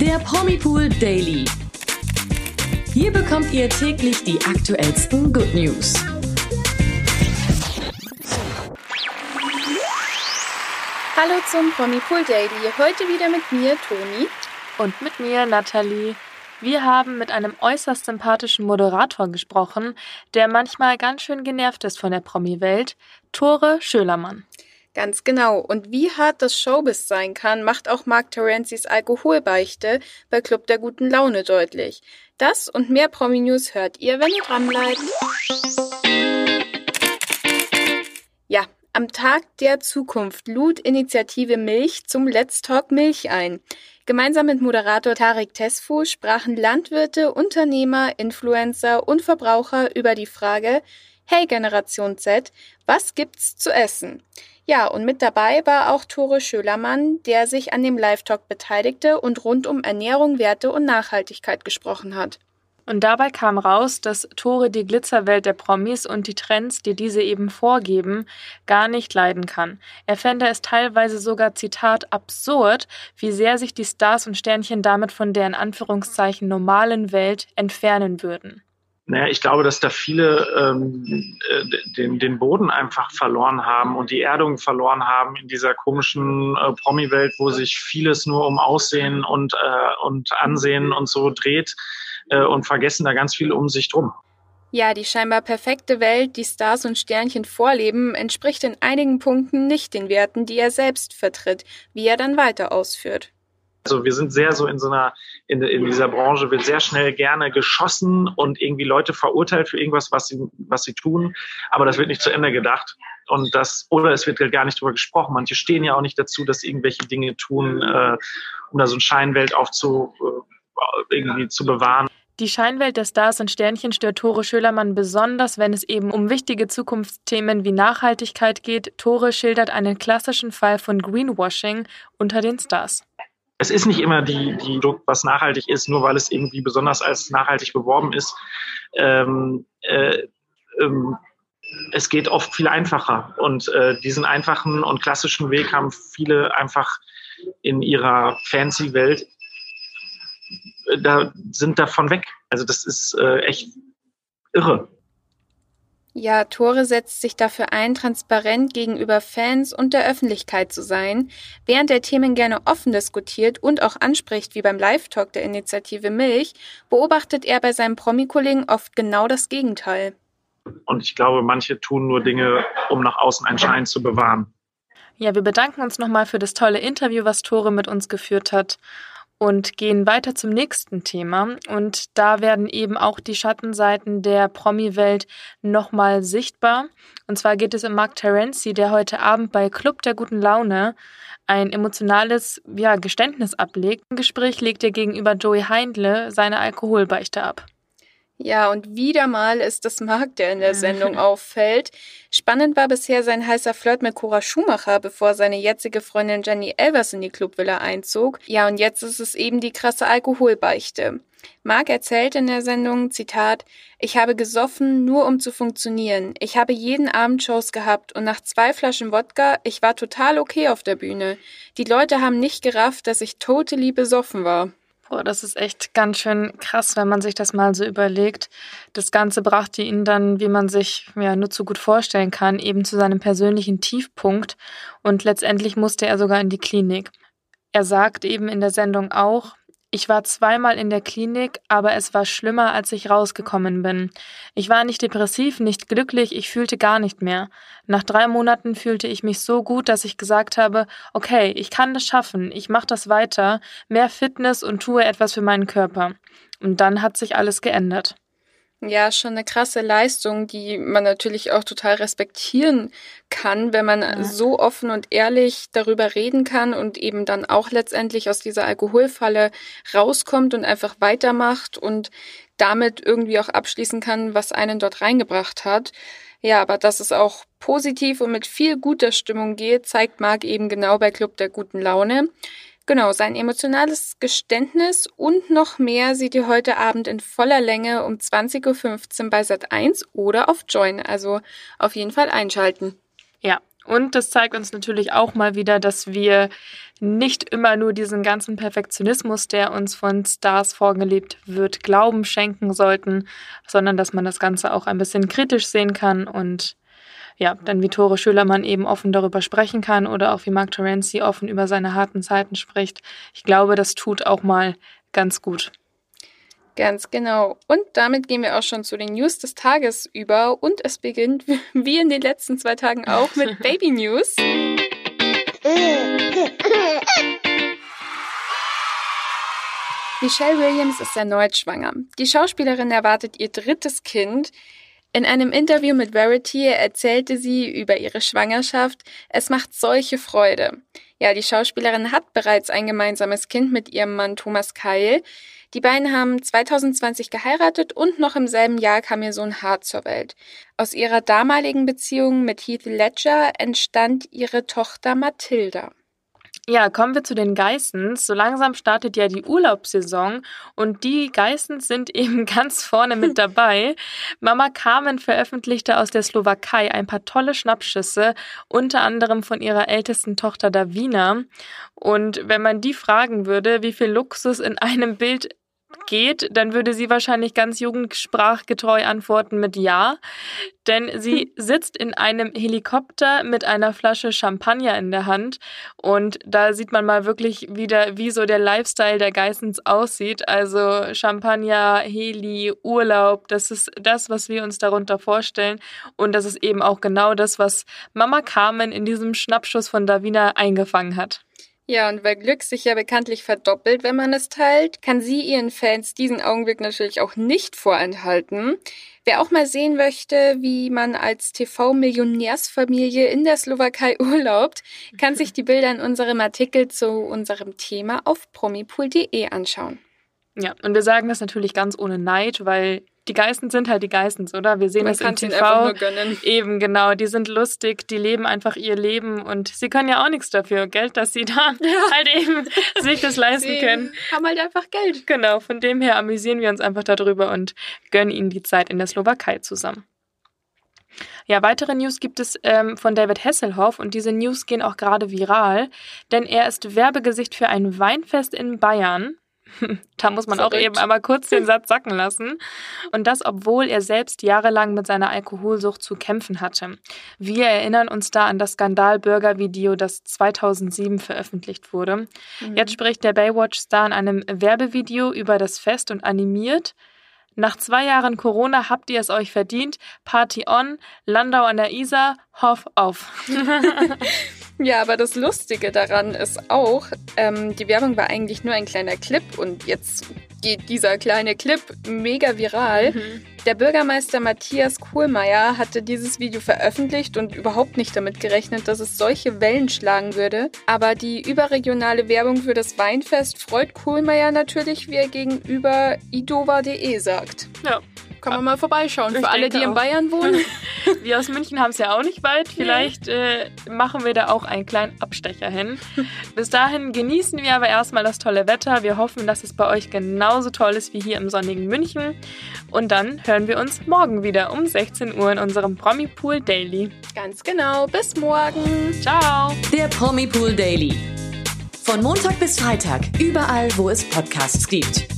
Der Promipool Daily. Hier bekommt ihr täglich die aktuellsten Good News. Hallo zum Promipool Daily. Heute wieder mit mir, Toni. Und mit mir, Nathalie. Wir haben mit einem äußerst sympathischen Moderator gesprochen, der manchmal ganz schön genervt ist von der Promi-Welt, Tore Schölermann. Ganz genau. Und wie hart das Showbiz sein kann, macht auch Mark Terenzis Alkoholbeichte bei Club der guten Laune deutlich. Das und mehr Promi-News hört ihr, wenn ihr dranbleibt. Ja, am Tag der Zukunft lud Initiative Milch zum Let's Talk Milch ein. Gemeinsam mit Moderator Tarek Tesfu sprachen Landwirte, Unternehmer, Influencer und Verbraucher über die Frage, Hey Generation Z, was gibt's zu essen? Ja, und mit dabei war auch Tore Schölermann, der sich an dem Live-Talk beteiligte und rund um Ernährung, Werte und Nachhaltigkeit gesprochen hat. Und dabei kam raus, dass Tore die Glitzerwelt der Promis und die Trends, die diese eben vorgeben, gar nicht leiden kann. Er fände es teilweise sogar, Zitat, absurd, wie sehr sich die Stars und Sternchen damit von der in Anführungszeichen normalen Welt entfernen würden. Naja, ich glaube, dass da viele ähm, äh, den, den Boden einfach verloren haben und die Erdung verloren haben in dieser komischen äh, Promi-Welt, wo sich vieles nur um Aussehen und, äh, und Ansehen und so dreht äh, und vergessen da ganz viel um sich drum. Ja, die scheinbar perfekte Welt, die Stars und Sternchen vorleben, entspricht in einigen Punkten nicht den Werten, die er selbst vertritt, wie er dann weiter ausführt. Also wir sind sehr so in so einer, in, in dieser Branche wird sehr schnell gerne geschossen und irgendwie Leute verurteilt für irgendwas, was sie, was sie tun. Aber das wird nicht zu Ende gedacht. Und das, oder es wird gar nicht darüber gesprochen. Manche stehen ja auch nicht dazu, dass sie irgendwelche Dinge tun, äh, um da so eine Scheinwelt aufzu, äh, irgendwie zu bewahren. Die Scheinwelt der Stars und Sternchen stört Tore Schölermann besonders, wenn es eben um wichtige Zukunftsthemen wie Nachhaltigkeit geht. Tore schildert einen klassischen Fall von Greenwashing unter den Stars es ist nicht immer die, die was nachhaltig ist, nur weil es irgendwie besonders als nachhaltig beworben ist. Ähm, äh, ähm, es geht oft viel einfacher. Und äh, diesen einfachen und klassischen Weg haben viele einfach in ihrer fancy Welt, äh, da sind davon weg. Also das ist äh, echt irre. Ja, Tore setzt sich dafür ein, transparent gegenüber Fans und der Öffentlichkeit zu sein, während er Themen gerne offen diskutiert und auch anspricht, wie beim Live-Talk der Initiative Milch, beobachtet er bei seinen Promi-Kollegen oft genau das Gegenteil. Und ich glaube, manche tun nur Dinge, um nach außen einen Schein zu bewahren. Ja, wir bedanken uns nochmal für das tolle Interview, was Tore mit uns geführt hat und gehen weiter zum nächsten Thema. Und da werden eben auch die Schattenseiten der Promi-Welt nochmal sichtbar. Und zwar geht es um Mark Terenzi, der heute Abend bei Club der guten Laune ein emotionales ja, Geständnis ablegt. Im Gespräch legt er gegenüber Joey Heindle seine Alkoholbeichte ab. Ja, und wieder mal ist es Marc, der in der Sendung auffällt. Spannend war bisher sein heißer Flirt mit Cora Schumacher, bevor seine jetzige Freundin Jenny Elvers in die Clubvilla einzog. Ja, und jetzt ist es eben die krasse Alkoholbeichte. Marc erzählt in der Sendung, Zitat, ich habe gesoffen, nur um zu funktionieren. Ich habe jeden Abend Shows gehabt und nach zwei Flaschen Wodka, ich war total okay auf der Bühne. Die Leute haben nicht gerafft, dass ich totally besoffen war. Boah, das ist echt ganz schön krass, wenn man sich das mal so überlegt. Das Ganze brachte ihn dann, wie man sich ja nur zu gut vorstellen kann, eben zu seinem persönlichen Tiefpunkt und letztendlich musste er sogar in die Klinik. Er sagt eben in der Sendung auch, ich war zweimal in der Klinik, aber es war schlimmer, als ich rausgekommen bin. Ich war nicht depressiv, nicht glücklich, ich fühlte gar nicht mehr. Nach drei Monaten fühlte ich mich so gut, dass ich gesagt habe, okay, ich kann das schaffen, ich mache das weiter, mehr Fitness und tue etwas für meinen Körper. Und dann hat sich alles geändert. Ja, schon eine krasse Leistung, die man natürlich auch total respektieren kann, wenn man ja. so offen und ehrlich darüber reden kann und eben dann auch letztendlich aus dieser Alkoholfalle rauskommt und einfach weitermacht und damit irgendwie auch abschließen kann, was einen dort reingebracht hat. Ja, aber dass es auch positiv und mit viel guter Stimmung geht, zeigt Marc eben genau bei Club der guten Laune. Genau, sein emotionales Geständnis und noch mehr seht ihr heute Abend in voller Länge um 20.15 Uhr bei Sat1 oder auf Join. Also auf jeden Fall einschalten. Ja, Und das zeigt uns natürlich auch mal wieder, dass wir nicht immer nur diesen ganzen Perfektionismus, der uns von Stars vorgelebt wird, Glauben schenken sollten, sondern dass man das Ganze auch ein bisschen kritisch sehen kann und ja, dann wie Tore Schülermann eben offen darüber sprechen kann oder auch wie Mark Terenzi offen über seine harten Zeiten spricht. Ich glaube, das tut auch mal ganz gut. Ganz genau. Und damit gehen wir auch schon zu den News des Tages über. Und es beginnt, wie in den letzten zwei Tagen auch, mit Baby News. Michelle Williams ist erneut schwanger. Die Schauspielerin erwartet ihr drittes Kind. In einem Interview mit Verity erzählte sie über ihre Schwangerschaft. Es macht solche Freude. Ja, die Schauspielerin hat bereits ein gemeinsames Kind mit ihrem Mann Thomas Keil. Die beiden haben 2020 geheiratet und noch im selben Jahr kam ihr Sohn Hart zur Welt. Aus ihrer damaligen Beziehung mit Heath Ledger entstand ihre Tochter Mathilda. Ja, kommen wir zu den Geissens. So langsam startet ja die Urlaubssaison und die Geissens sind eben ganz vorne mit dabei. Mama Carmen veröffentlichte aus der Slowakei ein paar tolle Schnappschüsse, unter anderem von ihrer ältesten Tochter Davina. Und wenn man die fragen würde, wie viel Luxus in einem Bild geht, dann würde sie wahrscheinlich ganz jugendsprachgetreu antworten mit Ja. Denn sie sitzt in einem Helikopter mit einer Flasche Champagner in der Hand. Und da sieht man mal wirklich wieder, wie so der Lifestyle der Geissens aussieht. Also Champagner, Heli, Urlaub, das ist das, was wir uns darunter vorstellen. Und das ist eben auch genau das, was Mama Carmen in diesem Schnappschuss von Davina eingefangen hat. Ja, und weil Glück sich ja bekanntlich verdoppelt, wenn man es teilt, kann sie ihren Fans diesen Augenblick natürlich auch nicht vorenthalten. Wer auch mal sehen möchte, wie man als TV-Millionärsfamilie in der Slowakei urlaubt, kann sich die Bilder in unserem Artikel zu unserem Thema auf promipool.de anschauen. Ja, und wir sagen das natürlich ganz ohne Neid, weil die Geistens sind halt die Geistens, oder? Wir sehen Man das im TV. Eben, genau. Die sind lustig, die leben einfach ihr Leben und sie können ja auch nichts dafür. Geld, dass sie da ja. halt eben sich das leisten sie können. Haben halt einfach Geld. Genau, von dem her amüsieren wir uns einfach darüber und gönnen ihnen die Zeit in der Slowakei zusammen. Ja, weitere News gibt es ähm, von David Hasselhoff und diese News gehen auch gerade viral, denn er ist Werbegesicht für ein Weinfest in Bayern da muss man Verrückt. auch eben einmal kurz den Satz sacken lassen. Und das, obwohl er selbst jahrelang mit seiner Alkoholsucht zu kämpfen hatte. Wir erinnern uns da an das Skandal-Bürger-Video, das 2007 veröffentlicht wurde. Mhm. Jetzt spricht der Baywatch-Star in einem Werbevideo über das Fest und animiert. Nach zwei Jahren Corona habt ihr es euch verdient. Party on, Landau an der Isar, Hoff auf. Ja, aber das Lustige daran ist auch, ähm, die Werbung war eigentlich nur ein kleiner Clip und jetzt geht dieser kleine Clip mega viral. Mhm. Der Bürgermeister Matthias Kohlmeier hatte dieses Video veröffentlicht und überhaupt nicht damit gerechnet, dass es solche Wellen schlagen würde. Aber die überregionale Werbung für das Weinfest freut Kohlmeier natürlich, wie er gegenüber idova.de sagt. Ja. Kann man mal vorbeischauen. Ich Für alle, die in Bayern wohnen. wir aus München haben es ja auch nicht weit. Vielleicht äh, machen wir da auch einen kleinen Abstecher hin. Bis dahin genießen wir aber erstmal das tolle Wetter. Wir hoffen, dass es bei euch genauso toll ist wie hier im sonnigen München. Und dann hören wir uns morgen wieder um 16 Uhr in unserem Promipool Daily. Ganz genau. Bis morgen. Ciao. Der Promipool Daily. Von Montag bis Freitag, überall, wo es Podcasts gibt.